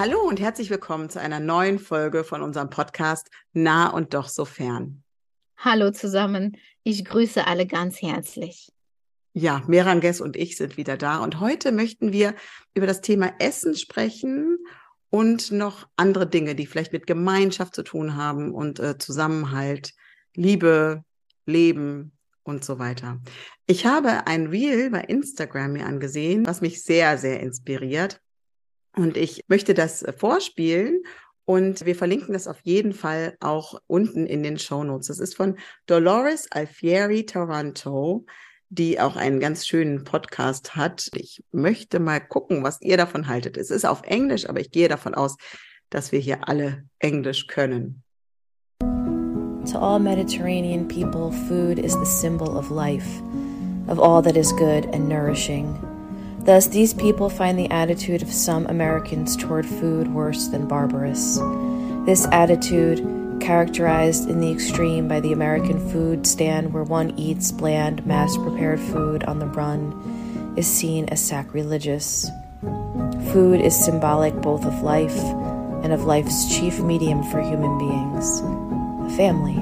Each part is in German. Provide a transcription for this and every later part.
Hallo und herzlich willkommen zu einer neuen Folge von unserem Podcast Nah und doch so fern. Hallo zusammen, ich grüße alle ganz herzlich. Ja, Meranges und ich sind wieder da und heute möchten wir über das Thema Essen sprechen und noch andere Dinge, die vielleicht mit Gemeinschaft zu tun haben und äh, Zusammenhalt, Liebe, Leben und so weiter. Ich habe ein Reel bei Instagram mir angesehen, was mich sehr, sehr inspiriert. Und ich möchte das vorspielen und wir verlinken das auf jeden Fall auch unten in den Show Notes. Das ist von Dolores Alfieri Taranto die auch einen ganz schönen Podcast hat. Ich möchte mal gucken, was ihr davon haltet. Es ist auf Englisch, aber ich gehe davon aus, dass wir hier alle Englisch können. To all Mediterranean people, food is the symbol of life, of all that is good and nourishing. Thus, these people find the attitude of some Americans toward food worse than barbarous. This attitude characterized in the extreme by the American food stand where one eats bland, mass prepared food on the run, is seen as sacrilegious. Food is symbolic both of life and of life's chief medium for human beings the family.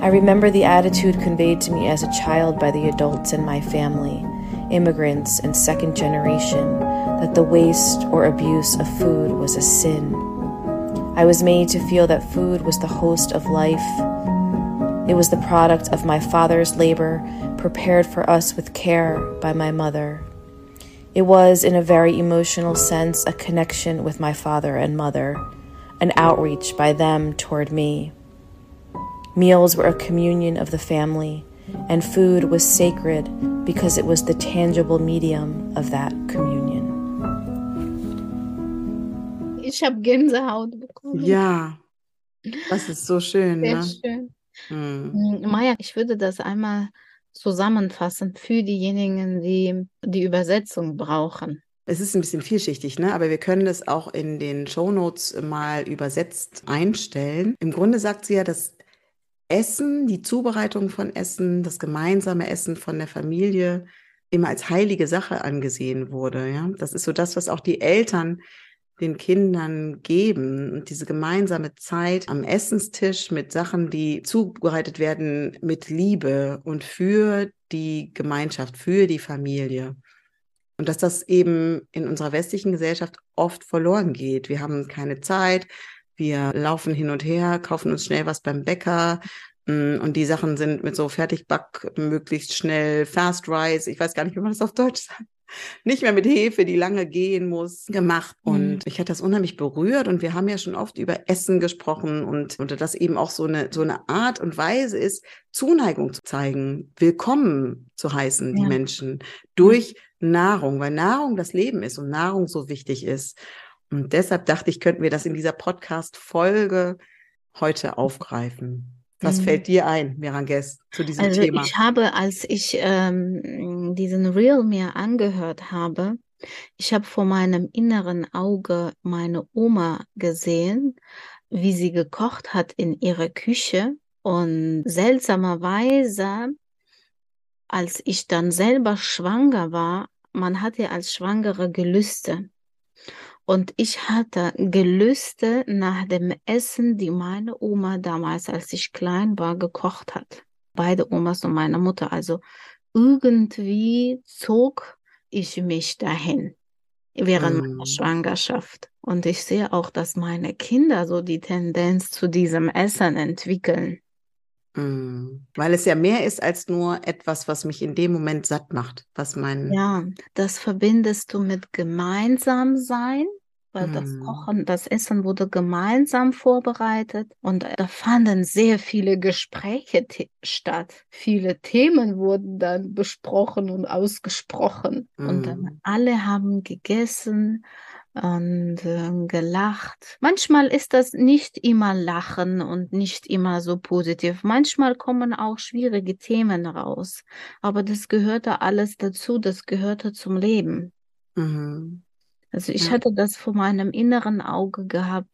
I remember the attitude conveyed to me as a child by the adults in my family, immigrants and second generation, that the waste or abuse of food was a sin I was made to feel that food was the host of life. It was the product of my father's labor, prepared for us with care by my mother. It was, in a very emotional sense, a connection with my father and mother, an outreach by them toward me. Meals were a communion of the family, and food was sacred because it was the tangible medium of that communion. Ich habe Gänsehaut bekommen. Ja, das ist so schön. Sehr ne? schön. Hm. Maja, ich würde das einmal zusammenfassen für diejenigen, die die Übersetzung brauchen. Es ist ein bisschen vielschichtig, ne? aber wir können es auch in den Shownotes mal übersetzt einstellen. Im Grunde sagt sie ja, dass Essen, die Zubereitung von Essen, das gemeinsame Essen von der Familie immer als heilige Sache angesehen wurde. Ja? Das ist so das, was auch die Eltern den Kindern geben und diese gemeinsame Zeit am Essenstisch mit Sachen, die zubereitet werden mit Liebe und für die Gemeinschaft, für die Familie. Und dass das eben in unserer westlichen Gesellschaft oft verloren geht. Wir haben keine Zeit, wir laufen hin und her, kaufen uns schnell was beim Bäcker, mm, und die Sachen sind mit so Fertigback, möglichst schnell, Fast Rise, ich weiß gar nicht, wie man das auf Deutsch sagt nicht mehr mit Hefe, die lange gehen muss, gemacht. Mhm. Und ich hatte das unheimlich berührt und wir haben ja schon oft über Essen gesprochen und, und das eben auch so eine, so eine Art und Weise ist, Zuneigung zu zeigen, willkommen zu heißen, die ja. Menschen, durch Nahrung, weil Nahrung das Leben ist und Nahrung so wichtig ist. Und deshalb dachte ich, könnten wir das in dieser Podcast-Folge heute aufgreifen. Was mhm. fällt dir ein, Miranges, zu diesem also Thema? Ich habe, als ich ähm, diesen Reel mir angehört habe, ich habe vor meinem inneren Auge meine Oma gesehen, wie sie gekocht hat in ihrer Küche. Und seltsamerweise, als ich dann selber schwanger war, man hatte als Schwangere Gelüste. Und ich hatte Gelüste nach dem Essen, die meine Oma damals, als ich klein war, gekocht hat. Beide Omas und meine Mutter. Also irgendwie zog ich mich dahin während mm. meiner Schwangerschaft. Und ich sehe auch, dass meine Kinder so die Tendenz zu diesem Essen entwickeln. Mm. Weil es ja mehr ist als nur etwas, was mich in dem Moment satt macht, was mein. Ja, das verbindest du mit gemeinsam sein weil das Mhm. Kochen, das Essen wurde gemeinsam vorbereitet und da fanden sehr viele Gespräche statt. Viele Themen wurden dann besprochen und ausgesprochen und dann Mhm. alle haben gegessen und ähm, gelacht. Manchmal ist das nicht immer Lachen und nicht immer so positiv. Manchmal kommen auch schwierige Themen raus, aber das gehörte alles dazu, das gehörte zum Leben. Mhm. Also ich Ja. hatte das vor meinem inneren Auge gehabt,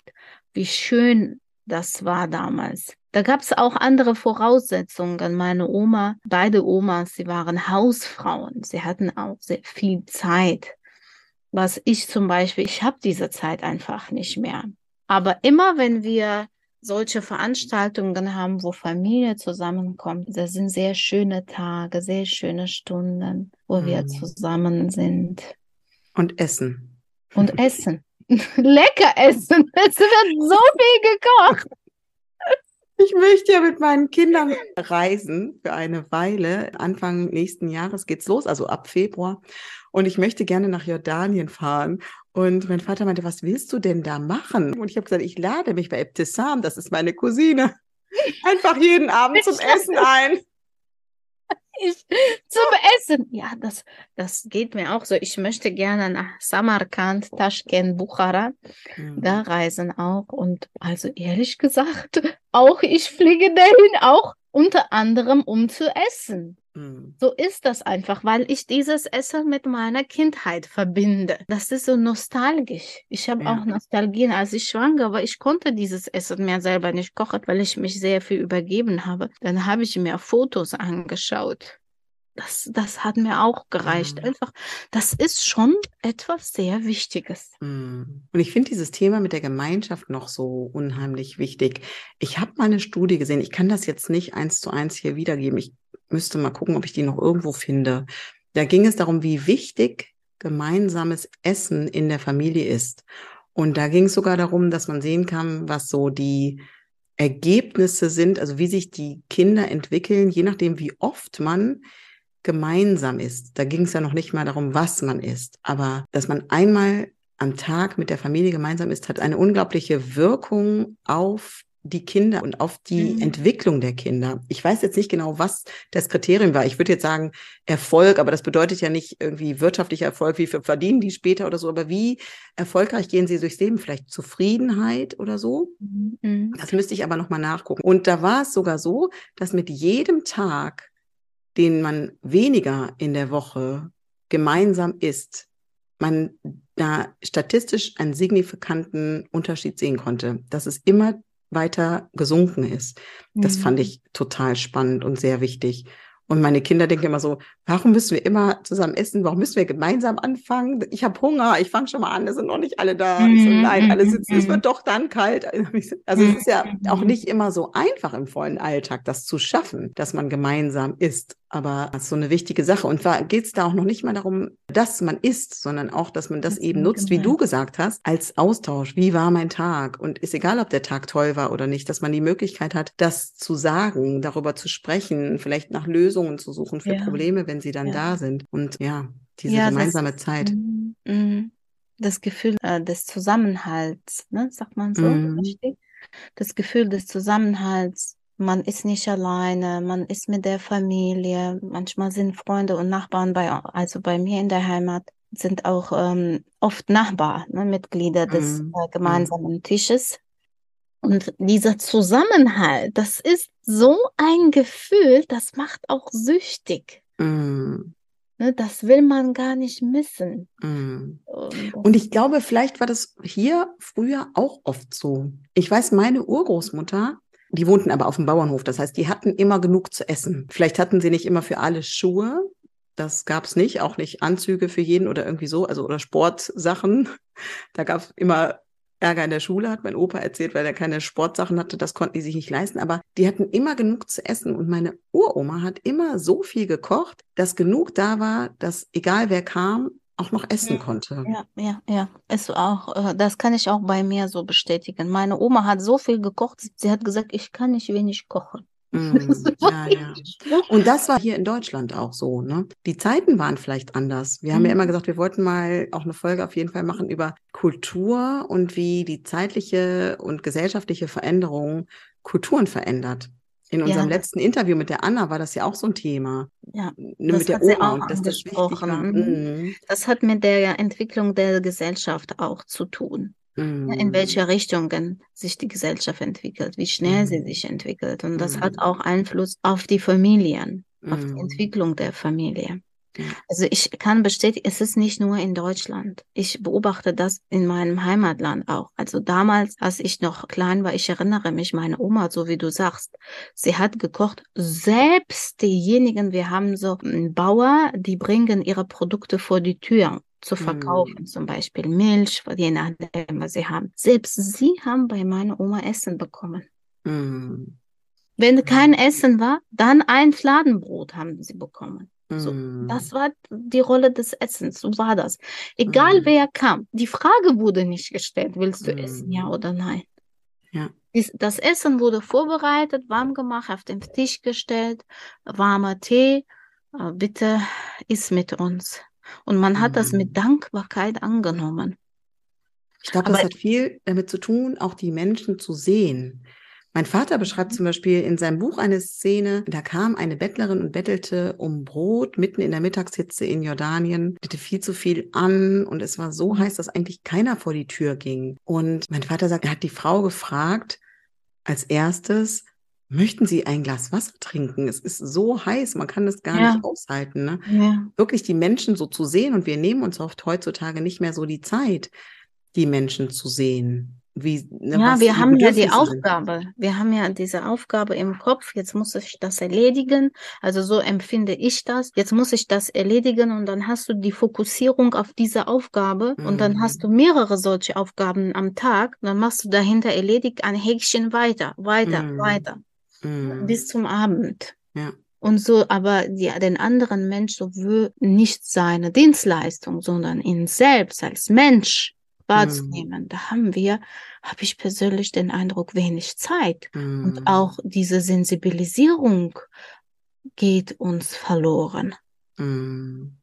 wie schön das war damals. Da gab es auch andere Voraussetzungen. Meine Oma, beide Omas, sie waren Hausfrauen. Sie hatten auch sehr viel Zeit. Was ich zum Beispiel, ich habe diese Zeit einfach nicht mehr. Aber immer wenn wir solche Veranstaltungen haben, wo Familie zusammenkommt, das sind sehr schöne Tage, sehr schöne Stunden, wo wir Mhm. zusammen sind Und Essen. Und essen. Lecker essen. Es wird so viel gekocht. Ich möchte ja mit meinen Kindern reisen für eine Weile. Anfang nächsten Jahres geht's los, also ab Februar. Und ich möchte gerne nach Jordanien fahren. Und mein Vater meinte, was willst du denn da machen? Und ich habe gesagt, ich lade mich bei Ebtissam, das ist meine Cousine, einfach jeden Abend zum Essen ein. Ich, zum Essen. Ja, das, das geht mir auch so. Ich möchte gerne nach Samarkand, Taschkent, Bukhara. Da reisen auch. Und also ehrlich gesagt, auch ich fliege dahin, auch unter anderem, um zu essen. Mhm. So ist das einfach, weil ich dieses Essen mit meiner Kindheit verbinde. Das ist so nostalgisch. Ich habe Ja. auch Nostalgien, als ich schwanger war. Ich konnte dieses Essen mir selber nicht kochen, weil ich mich sehr viel übergeben habe. Dann habe ich mir Fotos angeschaut. Das, das hat mir auch gereicht. Mhm. Einfach, das ist schon etwas sehr Wichtiges. Mm. Und ich finde dieses Thema mit der Gemeinschaft noch so unheimlich wichtig. Ich habe mal eine Studie gesehen, ich kann das jetzt nicht eins zu eins hier wiedergeben. Ich müsste mal gucken, ob ich die noch irgendwo finde. Da ging es darum, wie wichtig gemeinsames Essen in der Familie ist. Und da ging es sogar darum, dass man sehen kann, was so die Ergebnisse sind, also wie sich die Kinder entwickeln, je nachdem, wie oft man gemeinsam ist. Da ging es ja noch nicht mal darum, was man isst, aber dass man einmal am Tag mit der Familie gemeinsam ist, hat eine unglaubliche Wirkung auf die Kinder und auf die Mhm. Entwicklung der Kinder. Ich weiß jetzt nicht genau, was das Kriterium war. Ich würde jetzt sagen Erfolg, aber das bedeutet ja nicht irgendwie wirtschaftlicher Erfolg, wie viel verdienen die später oder so, aber wie erfolgreich gehen sie durchs Leben? Vielleicht Zufriedenheit oder so? Mhm. Das müsste ich aber nochmal nachgucken. Und da war es sogar so, dass mit jedem Tag, den man weniger in der Woche gemeinsam isst, man da statistisch einen signifikanten Unterschied sehen konnte, dass es immer weiter gesunken ist. Das fand Mhm. ich total spannend und sehr wichtig. Und meine Kinder denken immer so, warum müssen wir immer zusammen essen? Warum müssen wir gemeinsam anfangen? Ich habe Hunger, ich fange schon mal an, es sind noch nicht alle da. Ich so, Mhm, nein, alle mhm, sitzen, es mhm. wird doch dann kalt. Also es ist ja Mhm, auch mhm. nicht immer so einfach im vollen Alltag, das zu schaffen, dass man gemeinsam isst. Aber das ist so eine wichtige Sache. Und zwar geht es da auch noch nicht mal darum, dass man isst, sondern auch, dass man das Dass eben nutzt, wie du gemeinsam- gesagt hast, als Austausch. Wie war mein Tag? Und ist egal, ob der Tag toll war oder nicht, dass man die Möglichkeit hat, das zu sagen, darüber zu sprechen, vielleicht nach Lösungen zu suchen für Ja. Probleme, wenn sie dann Ja. da sind. Und ja, diese Ja, das- gemeinsame Zeit. Mhm, mhm. Das Gefühl äh, des Zusammenhalts, ne, sagt man so, richtig? Das Gefühl des Zusammenhalts. Man ist nicht alleine, man ist mit der Familie. Manchmal sind Freunde und Nachbarn bei, also bei mir in der Heimat, sind auch ähm, oft Nachbar, ne, Mitglieder des Mhm. äh, gemeinsamen Tisches. Und dieser Zusammenhalt, das ist so ein Gefühl, das macht auch süchtig. Mm, Ne, das will man gar nicht missen. Und Und ich glaube, vielleicht war das hier früher auch oft so. Ich weiß, meine Urgroßmutter, die wohnten aber auf dem Bauernhof. Das heißt, die hatten immer genug zu essen. Vielleicht hatten sie nicht immer für alle Schuhe. Das gab's nicht, auch nicht Anzüge für jeden oder irgendwie so, also oder Sportsachen. Da gab's immer Ärger in der Schule, hat mein Opa erzählt, weil er keine Sportsachen hatte. Das konnten die sich nicht leisten. Aber die hatten immer genug zu essen. Und meine Uroma hat immer so viel gekocht, dass genug da war, dass egal wer kam, auch noch essen Mhm. konnte. Ja, ja, ja. Ist auch, äh, das kann ich auch bei mir so bestätigen. Meine Oma hat so viel gekocht, sie hat gesagt, ich kann nicht wenig kochen. Mm, ja, ja. Und das war hier in Deutschland auch so. Ne? Die Zeiten waren vielleicht anders. Wir haben Mhm. ja immer gesagt, wir wollten mal auch eine Folge auf jeden Fall machen über Kultur und wie die zeitliche und gesellschaftliche Veränderung Kulturen verändert. In Ja, unserem das- letzten Interview mit der Anna war das ja auch so ein Thema. Ja, das mit der hat sie Oma auch dass das angesprochen. war. Mhm. Mhm. das hat mit der Entwicklung der Gesellschaft auch zu tun. Mhm. In welche Richtungen sich die Gesellschaft entwickelt, wie schnell sie Mhm. sich entwickelt. Und das hat Mhm. auch Einfluss auf die Familien, auf die Mhm. Entwicklung der Familie. Also ich kann bestätigen, es ist nicht nur in Deutschland. Ich beobachte das in meinem Heimatland auch. Also damals, als ich noch klein war, ich erinnere mich, meine Oma, so wie du sagst, sie hat gekocht. Selbst diejenigen, wir haben so einen Bauer, die bringen ihre Produkte vor die Tür zu verkaufen, zum Beispiel Milch, je nachdem, was sie haben. Selbst sie haben bei meiner Oma Essen bekommen. Mhm. Wenn kein Essen war, dann ein Fladenbrot haben sie bekommen. So, Mhm. das war die Rolle des Essens, so war das. Egal Mhm. wer kam, die Frage wurde nicht gestellt, willst du essen, ja oder nein? Ja. Das Essen wurde vorbereitet, warm gemacht, auf den Tisch gestellt, warmer Tee, äh, bitte iss mit uns. Und man hat das Mhm. mit Dankbarkeit angenommen. Ich glaube, das hat viel damit zu tun, auch die Menschen zu sehen. Mein Vater beschreibt Mhm. zum Beispiel in seinem Buch eine Szene, da kam eine Bettlerin und bettelte um Brot mitten in der Mittagshitze in Jordanien, hatte viel zu viel an und es war so Mhm. heiß, dass eigentlich keiner vor die Tür ging. Und mein Vater sagt, er hat die Frau gefragt, als erstes, möchten Sie ein Glas Wasser trinken? Es ist so heiß, man kann das gar Ja. nicht aushalten. Ne? Ja, wirklich die Menschen so zu sehen und wir nehmen uns oft heutzutage nicht mehr so die Zeit, die Menschen zu sehen. Wie, ne, ja, wir haben ja die Bedürfnisse sind. Aufgabe. Wir haben ja diese Aufgabe im Kopf. Jetzt muss ich das erledigen. Also so empfinde ich das. Jetzt muss ich das erledigen und dann hast du die Fokussierung auf diese Aufgabe und dann hast du Mhm. mehrere solche Aufgaben am Tag. Dann machst du dahinter erledigt ein Häkchen weiter, weiter, Mhm. weiter Mm, bis zum Abend. Ja. Und so, aber die, den anderen Mensch so will nicht seine Dienstleistung, sondern ihn selbst als Mensch wahrzunehmen. Da haben wir, habe ich persönlich den Eindruck, wenig Zeit. Und mm, auch diese Sensibilisierung geht uns verloren. mm.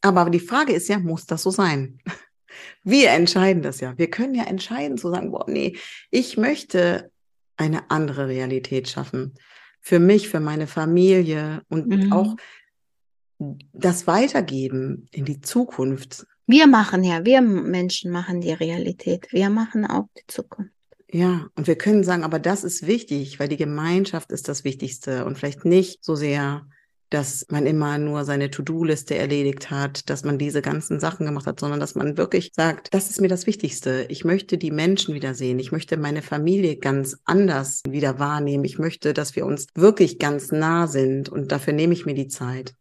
Aber die Frage ist ja, muss das so sein? Wir entscheiden das ja. Wir können ja entscheiden zu sagen, boah, nee, ich möchte eine andere Realität schaffen. Für mich, für meine Familie und Mhm. auch das Weitergeben in die Zukunft. Wir machen ja, wir Menschen machen die Realität. Wir machen auch die Zukunft. Ja, und wir können sagen, aber das ist wichtig, weil die Gemeinschaft ist das Wichtigste und vielleicht nicht so sehr, dass man immer nur seine To-Do-Liste erledigt hat, dass man diese ganzen Sachen gemacht hat, sondern dass man wirklich sagt, das ist mir das Wichtigste. Ich möchte die Menschen wiedersehen. Ich möchte meine Familie ganz anders wieder wahrnehmen. Ich möchte, dass wir uns wirklich ganz nah sind und dafür nehme ich mir die Zeit.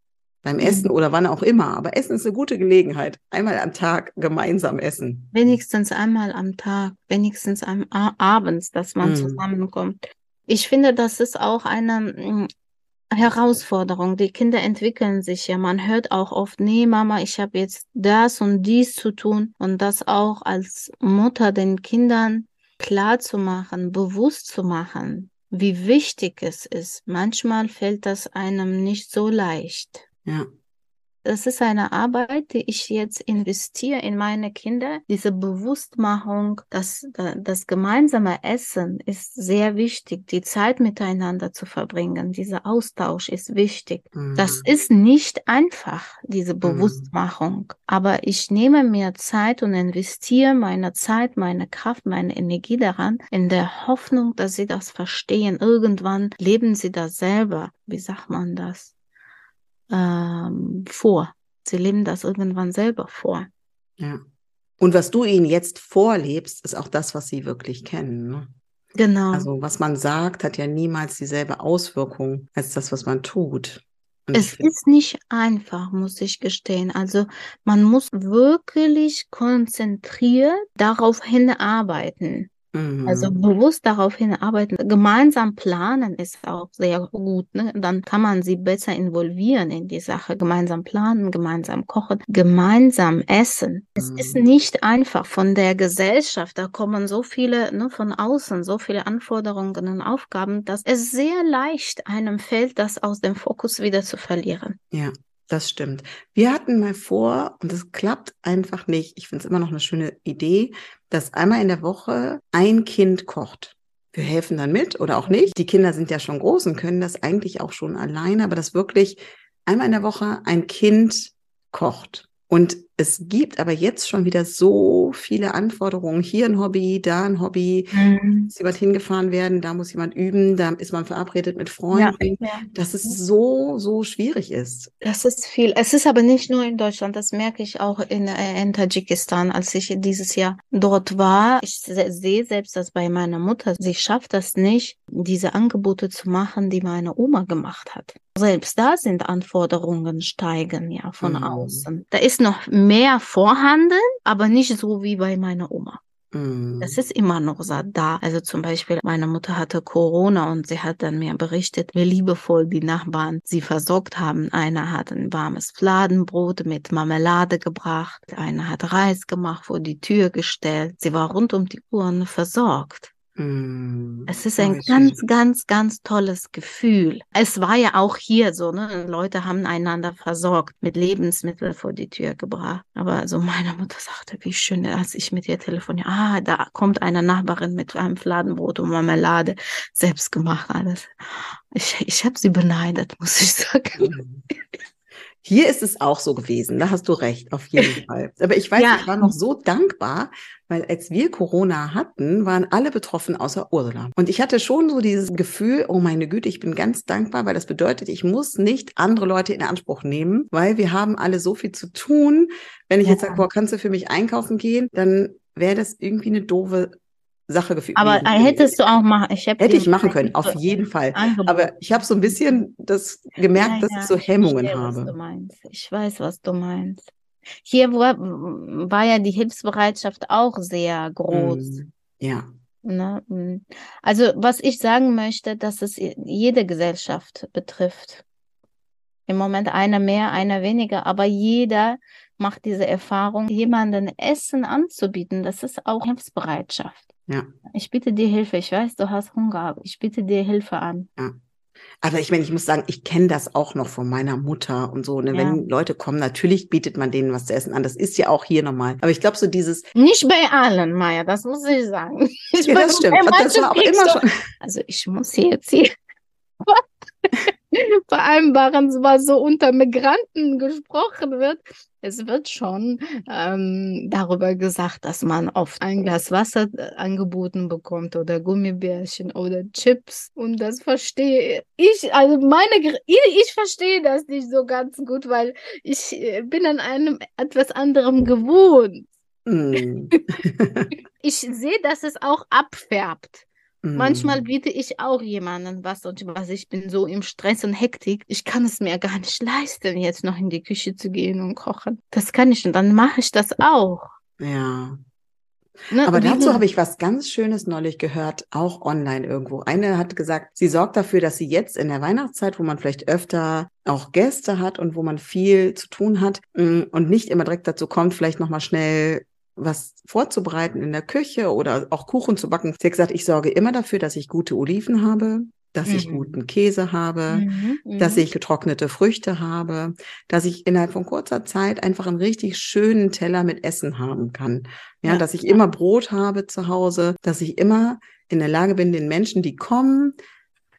Beim Essen oder wann auch immer. Aber Essen ist eine gute Gelegenheit. Einmal am Tag gemeinsam essen. Wenigstens einmal am Tag, wenigstens am abends, dass man Mm. zusammenkommt. Ich finde, das ist auch eine mm, Herausforderung. Die Kinder entwickeln sich ja. Man hört auch oft, nee, Mama, ich habe jetzt das und dies zu tun. Und das auch als Mutter den Kindern klar zu machen, bewusst zu machen, wie wichtig es ist. Manchmal fällt das einem nicht so leicht. Ja. Das ist eine Arbeit, die ich jetzt investiere in meine Kinder. Diese Bewusstmachung, dass da- das gemeinsame Essen ist sehr wichtig, die Zeit miteinander zu verbringen. Dieser Austausch ist wichtig. Das Mhm. ist nicht einfach, diese Bewusstmachung. Aber ich nehme mir Zeit und investiere meine Zeit, meine Kraft, meine Energie daran, in der Hoffnung, dass sie das verstehen. Irgendwann leben sie das selber. Wie sagt man das? Ähm, vor. Sie leben das irgendwann selber vor. Ja. Und was du ihnen jetzt vorlebst, ist auch das, was sie wirklich kennen. Ne? Genau. Also was man sagt, hat ja niemals dieselbe Auswirkung als das, was man tut. Und es ist nicht einfach, muss ich gestehen. Also man muss wirklich konzentriert darauf hinarbeiten. Also Mhm. bewusst darauf hinarbeiten. Gemeinsam planen ist auch sehr gut. Ne? Dann kann man sie besser involvieren in die Sache. Gemeinsam planen, gemeinsam kochen, gemeinsam essen. Es ist Mhm. nicht einfach von der Gesellschaft. Da kommen so viele ne, von außen, so viele Anforderungen und Aufgaben, dass es sehr leicht einem fällt, das aus dem Fokus wieder zu verlieren. Ja, das stimmt. Wir hatten mal vor, und das klappt einfach nicht, ich finde es immer noch eine schöne Idee, dass einmal in der Woche ein Kind kocht. Wir helfen dann mit oder auch nicht. Die Kinder sind ja schon groß und können das eigentlich auch schon alleine, aber dass wirklich einmal in der Woche ein Kind kocht. Und es gibt aber jetzt schon wieder so viele Anforderungen. Hier ein Hobby, da ein Hobby, muss jemand hingefahren werden, da muss jemand üben, da ist man verabredet mit Ja, Freunden, ja. dass es so, so schwierig ist. Das ist viel. Es ist aber nicht nur in Deutschland, das merke ich auch in, äh, in Tadschikistan, als ich dieses Jahr dort war. Ich se- sehe selbst das bei meiner Mutter. Sie schafft das nicht, diese Angebote zu machen, die meine Oma gemacht hat. Selbst da sind Anforderungen steigen ja von Mhm. außen. Da ist noch mehr vorhanden, aber nicht so wie bei meiner Oma. Mm. Das ist immer noch so da. Also zum Beispiel, meine Mutter hatte Corona und sie hat dann mir berichtet, wie liebevoll die Nachbarn sie versorgt haben. Einer hat ein warmes Fladenbrot mit Marmelade gebracht, einer hat Reis gemacht, vor die Tür gestellt. Sie war rund um die Uhr versorgt. Mm. Es ist ein ganz, ganz, ganz tolles Gefühl. Es war ja auch hier so, ne? Leute haben einander versorgt, mit Lebensmitteln vor die Tür gebracht. Aber so meine Mutter sagte, wie schön, als ich mit ihr telefoniere, ah, da kommt eine Nachbarin mit einem Fladenbrot und Marmelade, selbst gemacht alles. Ich, ich habe sie beneidet, muss ich sagen. Hier ist es auch so gewesen, da hast du recht, auf jeden Fall. Aber ich weiß, Ja. ich war noch so dankbar, weil als wir Corona hatten, waren alle betroffen außer Ursula. Und ich hatte schon so dieses Gefühl, oh meine Güte, ich bin ganz dankbar, weil das bedeutet, ich muss nicht andere Leute in Anspruch nehmen, weil wir haben alle so viel zu tun. Wenn ich Ja. jetzt sage, boah, kannst du für mich einkaufen gehen, dann wäre das irgendwie eine doofe Sache gefühlt. Aber gewesen. hättest du auch machen, ich Hätte dir ich machen können, auf so jeden Fall. Angebot Aber ich habe so ein bisschen das gemerkt, Ja, dass ja, ich so ich Hemmungen verstehe, was du habe. meinst. Ich weiß, was du meinst. Hier war, war ja die Hilfsbereitschaft auch sehr groß. Mm, Ja. Ne? Mm. Also, was ich sagen möchte, dass es jede Gesellschaft betrifft. Im Moment einer mehr, einer weniger, aber jeder macht diese Erfahrung, jemanden Essen anzubieten. Das ist auch Hilfsbereitschaft. Ja. Ich bitte dir Hilfe. Ich weiß, du hast Hunger, aber ich bitte dir Hilfe an. Aber ich meine, ich muss sagen, ich kenne das auch noch von meiner Mutter und so. Ne? Ja. Wenn Leute kommen, natürlich bietet man denen was zu essen an. Das ist ja auch hier normal. Aber ich glaube, so dieses, Nicht bei allen, Maya, das muss ich sagen. Ich ja, das stimmt. das war auch immer schon. Also ich muss jetzt hier vereinbaren, was so unter Migranten gesprochen wird. Es wird schon ähm, darüber gesagt, dass man oft ein Glas Wasser äh, angeboten bekommt oder Gummibärchen oder Chips. Und das verstehe ich, also meine, ich verstehe das nicht so ganz gut, weil ich äh, bin an einem etwas anderem gewohnt. Mm. Ich sehe, dass es auch abfärbt. Mm. Manchmal biete ich auch jemandem was und was ich bin so im Stress und Hektik. Ich kann es mir gar nicht leisten, jetzt noch in die Küche zu gehen und kochen. Das kann ich und dann mache ich das auch. Ja. Ne? Aber dazu habe ich was ganz Schönes neulich gehört, auch online irgendwo. Eine hat gesagt, sie sorgt dafür, dass sie jetzt in der Weihnachtszeit, wo man vielleicht öfter auch Gäste hat und wo man viel zu tun hat mm, und nicht immer direkt dazu kommt, vielleicht nochmal schnell was vorzubereiten in der Küche oder auch Kuchen zu backen. Sie hat gesagt, ich sorge immer dafür, dass ich gute Oliven habe, dass ich Mhm. guten Käse habe, Mhm, dass mhm. ich getrocknete Früchte habe, dass ich innerhalb von kurzer Zeit einfach einen richtig schönen Teller mit Essen haben kann. Ja, Ja, dass ich ja. immer Brot habe zu Hause, dass ich immer in der Lage bin, den Menschen, die kommen,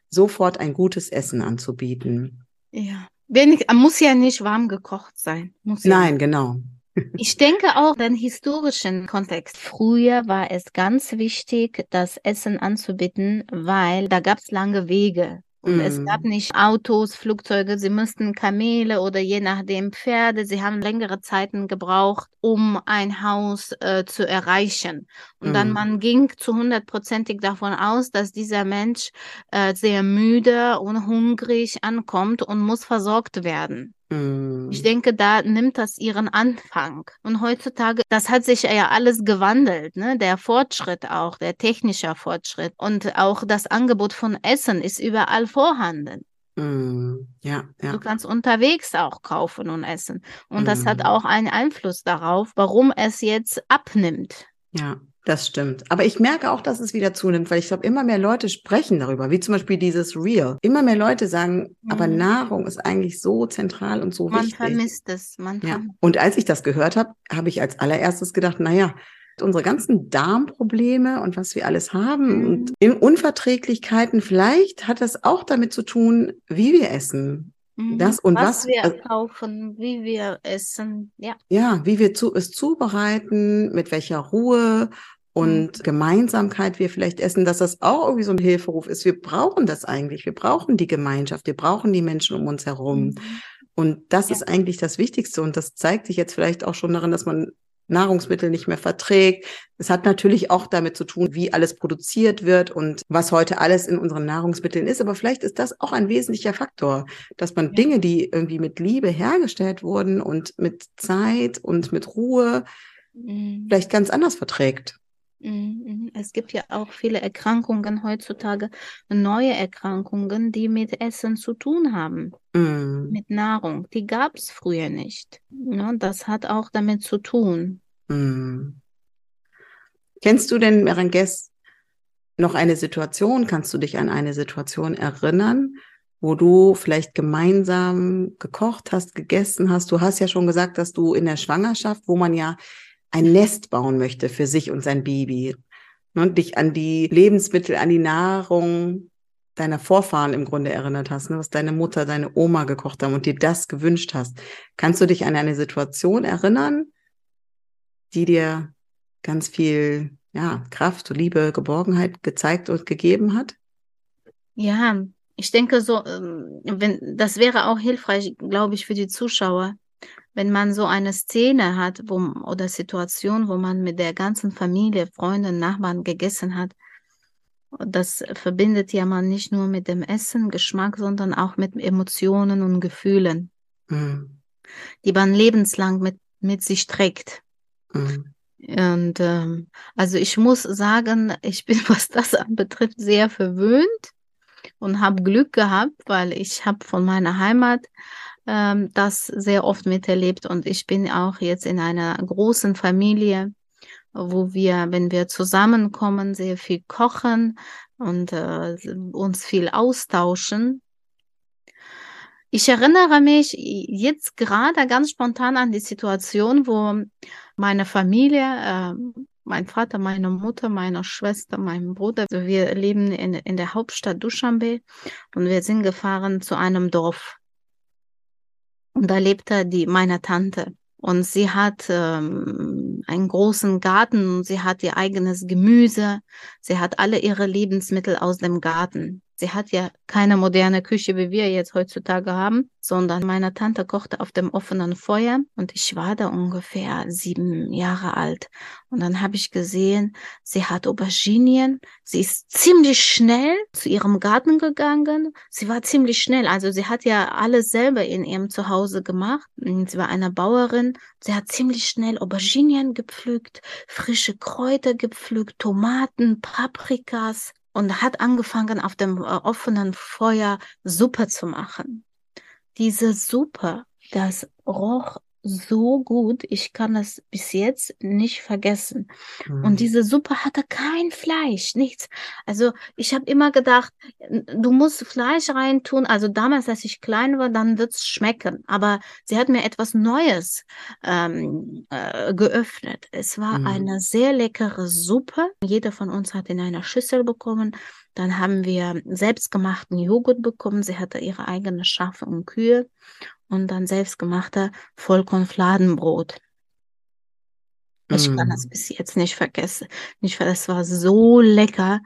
sofort ein gutes Essen anzubieten. Ja. Wenig, muss ja nicht warm gekocht sein. Muss ja Nein, genau. Ich denke auch den historischen Kontext. Früher war es ganz wichtig, das Essen anzubieten, weil da gab es lange Wege. Und es Mm. gab nicht Autos, Flugzeuge, sie mussten Kamele oder je nachdem Pferde. Sie haben längere Zeiten gebraucht, um ein Haus äh, zu erreichen. Und dann Mm. man ging zu hundertprozentig davon aus, dass dieser Mensch äh, sehr müde und hungrig ankommt und muss versorgt werden. Mm. Ich denke, da nimmt das ihren Anfang. Und heutzutage, das hat sich ja alles gewandelt, ne? Der Fortschritt auch, der technische Fortschritt und auch das Angebot von Essen ist überall vorhanden. Mm. Ja, ja. Du kannst unterwegs auch kaufen und essen. Und das hat Mm. auch einen Einfluss darauf, warum es jetzt abnimmt. Ja, das stimmt. Aber ich merke auch, dass es wieder zunimmt, weil ich glaube, immer mehr Leute sprechen darüber, wie zum Beispiel dieses Real. Immer mehr Leute sagen, aber Mhm. Nahrung ist eigentlich so zentral und so Man wichtig. vermisst es. Man Ja. Und als ich das gehört habe, habe ich als allererstes gedacht, naja, unsere ganzen Darmprobleme und was wir alles haben Mhm. und in Unverträglichkeiten, vielleicht hat das auch damit zu tun, wie wir essen. Mhm. Das und was was, wir also- kaufen, wie wir essen. Ja. Ja, wie wir zu, es zubereiten, mit welcher Ruhe und Gemeinsamkeit wir vielleicht essen, dass das auch irgendwie so ein Hilferuf ist. Wir brauchen das eigentlich. Wir brauchen die Gemeinschaft. Wir brauchen die Menschen um uns herum. Mhm. Und das Ja. ist eigentlich das Wichtigste. Und das zeigt sich jetzt vielleicht auch schon darin, dass man Nahrungsmittel nicht mehr verträgt. Es hat natürlich auch damit zu tun, wie alles produziert wird und was heute alles in unseren Nahrungsmitteln ist. Aber vielleicht ist das auch ein wesentlicher Faktor, dass man. Dinge, die irgendwie mit Liebe hergestellt wurden und mit Zeit und mit Ruhe Mhm. vielleicht ganz anders verträgt. Mhm, mhm. Es gibt ja auch viele Erkrankungen heutzutage, neue Erkrankungen, die mit Essen zu tun haben, Mm. mit Nahrung. Die gab es früher nicht. Ne? Das hat auch damit zu tun. Mm. Kennst du denn, Merenges, noch eine Situation? Kannst du dich an eine Situation erinnern, wo du vielleicht gemeinsam gekocht hast, gegessen hast? Du hast ja schon gesagt, dass du in der Schwangerschaft, wo man ja ein Nest bauen möchte für sich und sein Baby, ne, dich an die Lebensmittel, an die Nahrung deiner Vorfahren im Grunde erinnert hast, ne, was deine Mutter, deine Oma gekocht haben und dir das gewünscht hast. Kannst du dich an eine Situation erinnern, die dir ganz viel ja, Kraft, Liebe, Geborgenheit gezeigt und gegeben hat? Ja, ich denke so, ähm, wenn, das wäre auch hilfreich, glaube ich, für die Zuschauer, wenn man so eine Szene hat, wo, oder Situation, wo man mit der ganzen Familie, Freunden, Nachbarn gegessen hat. Das verbindet ja man nicht nur mit dem Essen, Geschmack, sondern auch mit Emotionen und Gefühlen, Mm, die man lebenslang mit, mit sich trägt. mm, Und ähm, also ich muss sagen, ich bin, was das anbetrifft, sehr verwöhnt und habe Glück gehabt, weil ich habe von meiner Heimat ähm, das sehr oft miterlebt und ich bin auch jetzt in einer großen Familie, wo wir, wenn wir zusammenkommen, sehr viel kochen und äh, uns viel austauschen. Ich erinnere mich jetzt gerade ganz spontan an die Situation, wo meine Familie, äh, mein Vater, meine Mutter, meine Schwester, mein Bruder, also wir leben in, in der Hauptstadt Duschanbe und wir sind gefahren zu einem Dorf. Und da lebte die, meine Tante. Und sie hat ähm, einen großen Garten und sie hat ihr eigenes Gemüse. Sie hat alle ihre Lebensmittel aus dem Garten. Sie hat ja keine moderne Küche, wie wir jetzt heutzutage haben, sondern meine Tante kochte auf dem offenen Feuer und ich war da ungefähr sieben Jahre alt. Und dann habe ich gesehen, sie hat Auberginien. Sie ist ziemlich schnell zu ihrem Garten gegangen. Sie war ziemlich schnell. Also sie hat ja alles selber in ihrem Zuhause gemacht. Sie war eine Bauerin. Sie hat ziemlich schnell Auberginien gepflückt, frische Kräuter gepflückt, Tomaten, Paprikas und hat angefangen, auf dem äh, offenen Feuer Suppe zu machen. Diese Suppe, das roch so gut, ich kann es bis jetzt nicht vergessen. mm. Und diese Suppe hatte kein Fleisch, nichts. Also ich habe immer gedacht, du musst Fleisch reintun. Also damals, als ich klein war, dann wird's schmecken. Aber sie hat mir etwas Neues ähm, äh, geöffnet. Es war Mhm. eine sehr leckere Suppe. Jeder von uns hat in einer Schüssel bekommen. Dann haben wir selbstgemachten Joghurt bekommen. Sie hatte ihre eigene Schafe und Kühe. Und dann selbstgemachter Vollkornfladenbrot. Ich kann das Mm, bis jetzt nicht vergessen. Nicht, es war so lecker.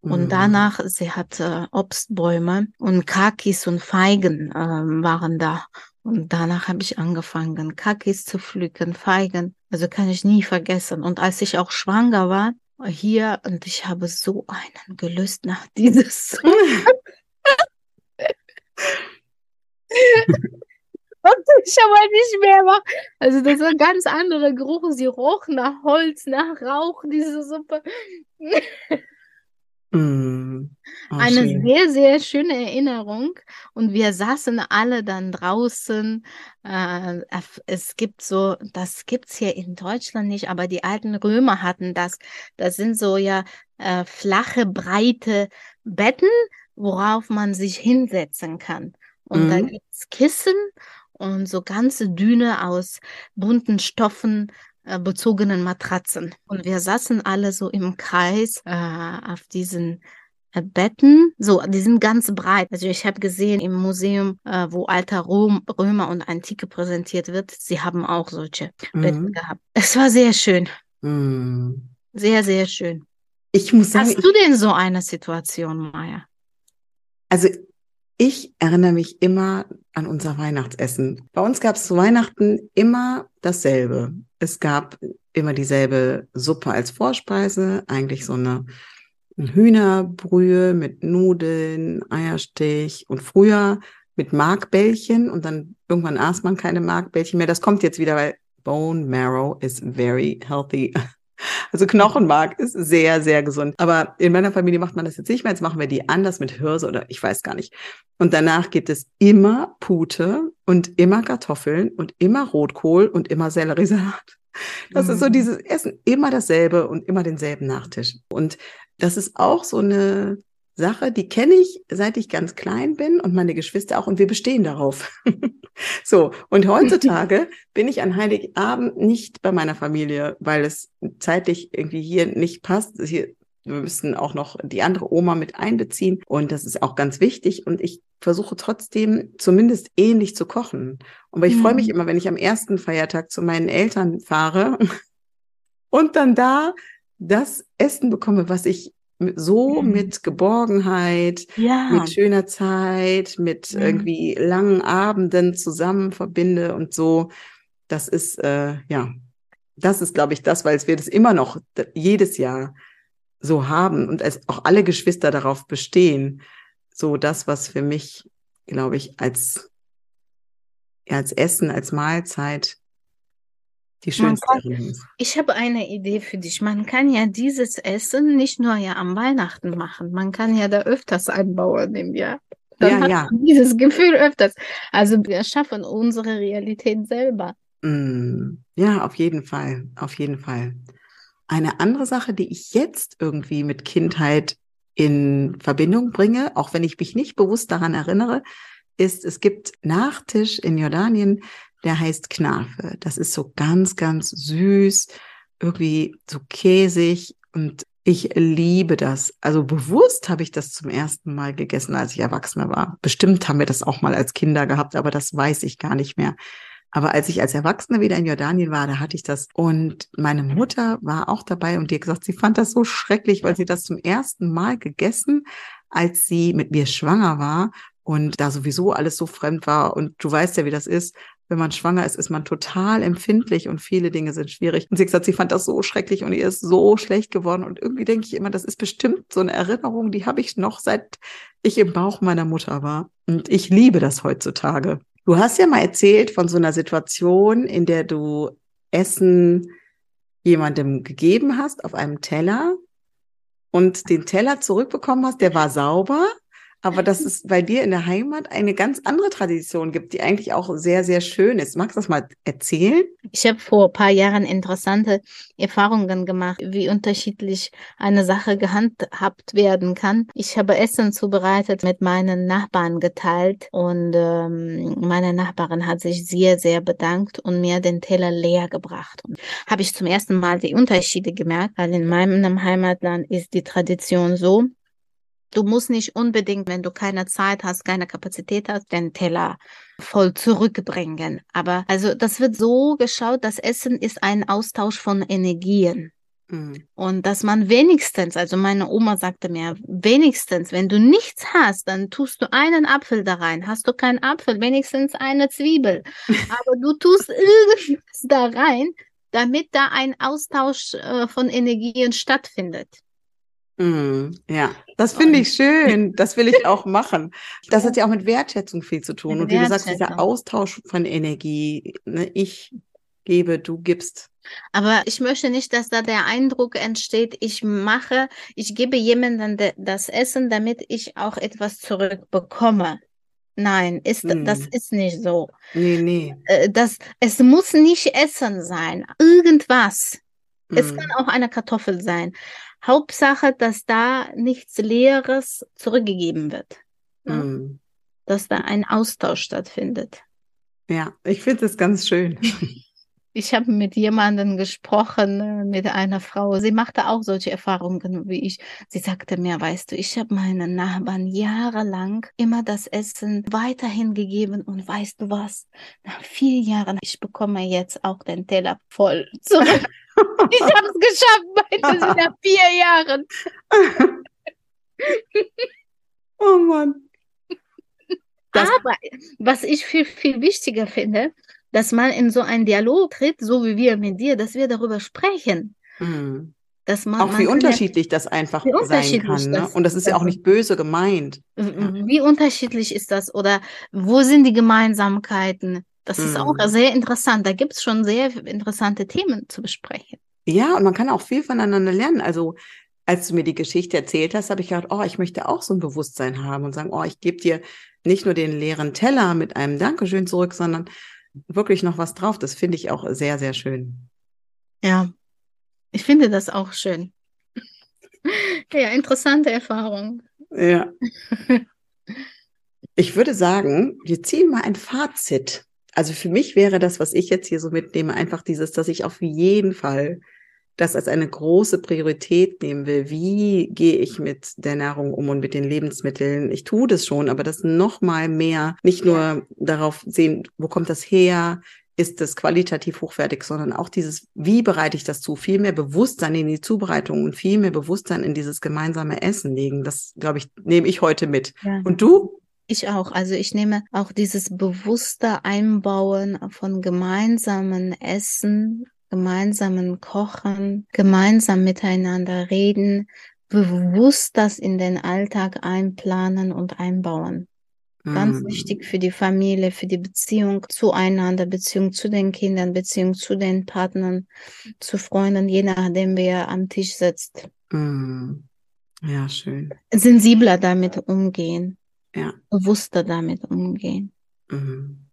Und mm. danach, sie hat äh, Obstbäume und Kakis und Feigen ähm, waren da. Und danach habe ich angefangen, Kakis zu pflücken, Feigen. Also kann ich nie vergessen. Und als ich auch schwanger war, hier, und ich habe so einen gelöst nach dieses. ich aber nicht mehr machen. Also das war ein ganz anderer Geruch. Sie roch nach Holz, nach Rauch, diese Suppe. Mm. Oh, Eine schön. sehr, sehr schöne Erinnerung. Und wir saßen alle dann draußen. Äh, es- es gibt so, das gibt's hier in Deutschland nicht, aber die alten Römer hatten das. Das sind so ja äh, flache, breite Betten, worauf man sich hinsetzen kann. Und da Mhm. gibt's Kissen und so ganze Düne aus bunten Stoffen äh, bezogenen Matratzen. Und wir saßen alle so im Kreis äh, auf diesen äh, Betten. So, die sind ganz breit. Also ich habe gesehen im Museum, äh, wo alter Rom, Römer und Antike präsentiert wird, sie haben auch solche Betten Mhm. gehabt. Es war sehr schön. Mm. Sehr, sehr schön. Ich muss sagen, Hast du denn so eine Situation, Maya? Also ich erinnere mich immer an unser Weihnachtsessen. Bei uns gab es zu Weihnachten immer dasselbe. Es gab immer dieselbe Suppe als Vorspeise, eigentlich so eine Hühnerbrühe mit Nudeln, Eierstich und früher mit Markbällchen und dann irgendwann aß man keine Markbällchen mehr. Das kommt jetzt wieder, weil Bone Marrow is very healthy. Also Knochenmark ist sehr, sehr gesund. Aber in meiner Familie macht man das jetzt nicht mehr. Jetzt machen wir die anders mit Hirse oder ich weiß gar nicht. Und danach gibt es immer Pute und immer Kartoffeln und immer Rotkohl und immer Selleriesalat. Das ist so Mhm. dieses Essen, immer dasselbe und immer denselben Nachtisch. Und das ist auch so eine Sache, die kenne ich, seit ich ganz klein bin und meine Geschwister auch und wir bestehen darauf. so, und heutzutage bin ich an Heiligabend nicht bei meiner Familie, weil es zeitlich irgendwie hier nicht passt. Hier, wir müssen auch noch die andere Oma mit einbeziehen und das ist auch ganz wichtig und ich versuche trotzdem zumindest ähnlich zu kochen. Aber ich freue mich Mhm. immer, wenn ich am ersten Feiertag zu meinen Eltern fahre und dann da das Essen bekomme, was ich so Mhm. mit Geborgenheit, Ja. mit schöner Zeit, mit Mhm. irgendwie langen Abenden zusammen verbinde und so. Das ist, äh, ja, das ist, glaube ich, das, weil wir das immer noch jedes Jahr so haben und als auch alle Geschwister darauf bestehen. So das, was für mich, glaube ich, als, ja, als Essen, als Mahlzeit die schönste kann- Erinnerung ist. Ich habe eine Idee für dich. Man kann ja dieses Essen nicht nur ja am Weihnachten machen. Man kann ja da öfters einbauen im Jahr. Dann Ja, ja. dieses Gefühl öfters. Also wir schaffen unsere Realität selber. Mm, Ja, auf jeden Fall, auf jeden Fall. Eine andere Sache, die ich jetzt irgendwie mit Kindheit in Verbindung bringe, auch wenn ich mich nicht bewusst daran erinnere, ist, es gibt Nachtisch in Jordanien, der heißt Knafe. Das ist so ganz, ganz süß, irgendwie so käsig und ich liebe das. Also bewusst habe ich das zum ersten Mal gegessen, als ich Erwachsener war. Bestimmt haben wir das auch mal als Kinder gehabt, aber das weiß ich gar nicht mehr. Aber als ich als Erwachsene wieder in Jordanien war, da hatte ich das. Und meine Mutter war auch dabei und die hat gesagt, sie fand das so schrecklich, weil sie das zum ersten Mal gegessen, als sie mit mir schwanger war und da sowieso alles so fremd war. Und du weißt ja, wie das ist. Wenn man schwanger ist, ist man total empfindlich und viele Dinge sind schwierig. Und sie hat gesagt, sie fand das so schrecklich und ihr ist so schlecht geworden. Und irgendwie denke ich immer, das ist bestimmt so eine Erinnerung, die habe ich noch seit ich im Bauch meiner Mutter war. Und ich liebe das heutzutage. Du hast ja mal erzählt von so einer Situation, in der du Essen jemandem gegeben hast auf einem Teller und den Teller zurückbekommen hast, der war sauber, aber dass es bei dir in der Heimat eine ganz andere Tradition gibt, die eigentlich auch sehr, sehr schön ist. Magst du das mal erzählen? Ich habe vor ein paar Jahren interessante Erfahrungen gemacht, wie unterschiedlich eine Sache gehandhabt werden kann. Ich habe Essen zubereitet, mit meinen Nachbarn geteilt und ähm, meine Nachbarin hat sich sehr, sehr bedankt und mir den Teller leer gebracht. Und habe ich zum ersten Mal die Unterschiede gemerkt, weil in meinem Heimatland ist die Tradition so, Du musst nicht unbedingt, wenn du keine Zeit hast, keine Kapazität hast, den Teller voll zurückbringen. Aber also das wird so geschaut, das Essen ist ein Austausch von Energien. Mhm. Und dass man wenigstens, also meine Oma sagte mir, wenigstens, wenn du nichts hast, dann tust du einen Apfel da rein. Hast du keinen Apfel, wenigstens eine Zwiebel. Aber du tust irgendwas da rein, damit da ein Austausch äh, von Energien stattfindet. Mm, ja, das finde ich schön. Das will ich auch machen. Das hat ja auch mit Wertschätzung viel zu tun. Und wie du sagst, dieser. Austausch von Energie, ne? ich gebe, du gibst. Aber ich möchte nicht, dass da der Eindruck entsteht, ich mache, ich gebe jemandem de- das Essen, damit ich auch etwas zurückbekomme. Nein, ist, das Hm. ist nicht so. Nee, nee. Äh, Das, es muss nicht Essen sein, irgendwas. Es Mm, kann auch eine Kartoffel sein. Hauptsache, dass da nichts Leeres zurückgegeben wird, ne? mm. dass da ein Austausch stattfindet. Ja, ich finde das ganz schön. Ich habe mit jemandem gesprochen, mit einer Frau. Sie machte auch solche Erfahrungen wie ich. Sie sagte mir, weißt du, ich habe meinen Nachbarn jahrelang immer das Essen weiterhin gegeben und weißt du was? Nach vier Jahren, ich bekomme jetzt auch den Teller voll zurück. Ich habe es geschafft, meinte nach vier Jahren. Oh Mann. Das- Aber was ich viel, viel wichtiger finde, dass man in so einen Dialog tritt, so wie wir mit dir, dass wir darüber sprechen. Mm. Dass man, Auch man wie ja- unterschiedlich das einfach sein kann. Ne? Und das ist ja auch das- nicht böse gemeint. Wie unterschiedlich ist das? Oder wo sind die Gemeinsamkeiten? Das ist auch Mhm. sehr interessant. Da gibt es schon sehr interessante Themen zu besprechen. Ja, und man kann auch viel voneinander lernen. Also, als du mir die Geschichte erzählt hast, habe ich gedacht, oh, ich möchte auch so ein Bewusstsein haben und sagen, oh, ich gebe dir nicht nur den leeren Teller mit einem Dankeschön zurück, sondern wirklich noch was drauf. Das finde ich auch sehr, sehr schön. Ja, ich finde das auch schön. Ja, interessante Erfahrung. Ja. Ich würde sagen, wir ziehen mal ein Fazit. Also für mich wäre das, was ich jetzt hier so mitnehme, einfach dieses, dass ich auf jeden Fall das als eine große Priorität nehmen will. Wie gehe ich mit der Nahrung um und mit den Lebensmitteln? Ich tue das schon, aber das noch mal mehr, nicht nur darauf sehen, wo kommt das her? Ist das qualitativ hochwertig, sondern auch dieses, wie bereite ich das zu? Viel mehr Bewusstsein in die Zubereitung und viel mehr Bewusstsein in dieses gemeinsame Essen legen. Das, glaube ich, nehme ich heute mit. Ja. Und du? Ich auch. Also ich nehme auch dieses bewusste Einbauen von gemeinsamen Essen, gemeinsamen Kochen, gemeinsam miteinander reden, bewusst das in den Alltag einplanen und einbauen. Ganz Mm. wichtig für die Familie, für die Beziehung zueinander, Beziehung zu den Kindern, Beziehung zu den Partnern, zu Freunden, je nachdem, wer am Tisch sitzt. Mm. Ja, schön. Sensibler damit umgehen, Ja. bewusster damit umgehen. Mhm.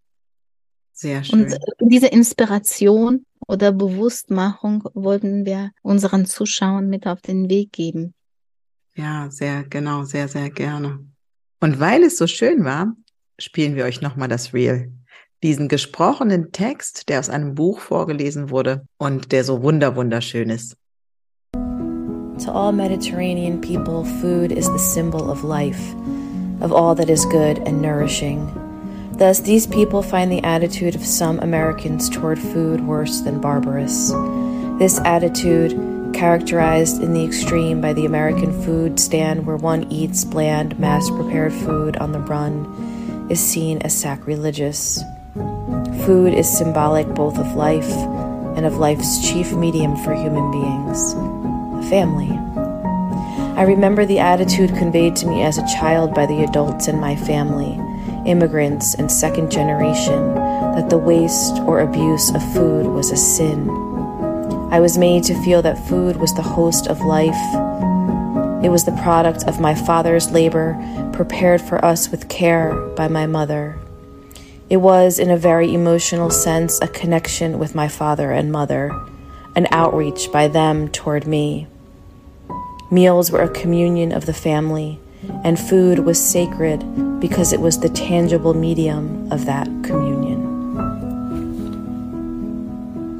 Sehr schön. Und diese Inspiration oder Bewusstmachung wollten wir unseren Zuschauern mit auf den Weg geben. Ja, sehr, genau, sehr, sehr gerne. Und weil es so schön war, spielen wir euch nochmal das Reel. Diesen gesprochenen Text, der aus einem Buch vorgelesen wurde und der so wunder, wunderschön ist. To all Mediterranean people, food is the symbol of life, of all that is good and nourishing. Thus, these people find the attitude of some Americans toward food worse than barbarous. This attitude, characterized in the extreme by the American food stand where one eats bland, mass prepared food on the run, is seen as sacrilegious. Food is symbolic both of life and of life's chief medium for human beings a family. I remember the attitude conveyed to me as a child by the adults in my family, immigrants and second generation, that the waste or abuse of food was a sin. I was made to feel that food was the host of life. It was the product of my father's labor, prepared for us with care by my mother. It was, in a very emotional sense, a connection with my father and mother, an outreach by them toward me. Meals were a communion of the family, and food was sacred because it was the tangible medium of that communion.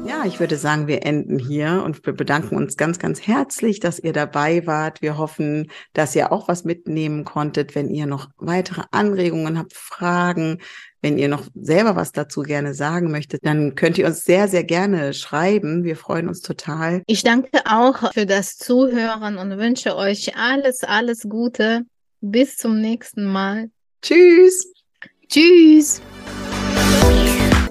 Ja, ich würde sagen, wir enden hier und wir bedanken uns ganz, ganz herzlich, dass ihr dabei wart. Wir hoffen, dass ihr auch was mitnehmen konntet. Wenn ihr noch weitere Anregungen habt, Fragen, wenn ihr noch selber was dazu gerne sagen möchtet, dann könnt ihr uns sehr, sehr gerne schreiben. Wir freuen uns total. Ich danke auch für das Zuhören und wünsche euch alles, alles Gute. Bis zum nächsten Mal. Tschüss! Tschüss!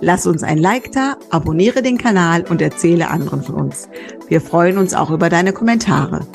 Lass uns ein Like da, abonniere den Kanal und erzähle anderen von uns. Wir freuen uns auch über deine Kommentare.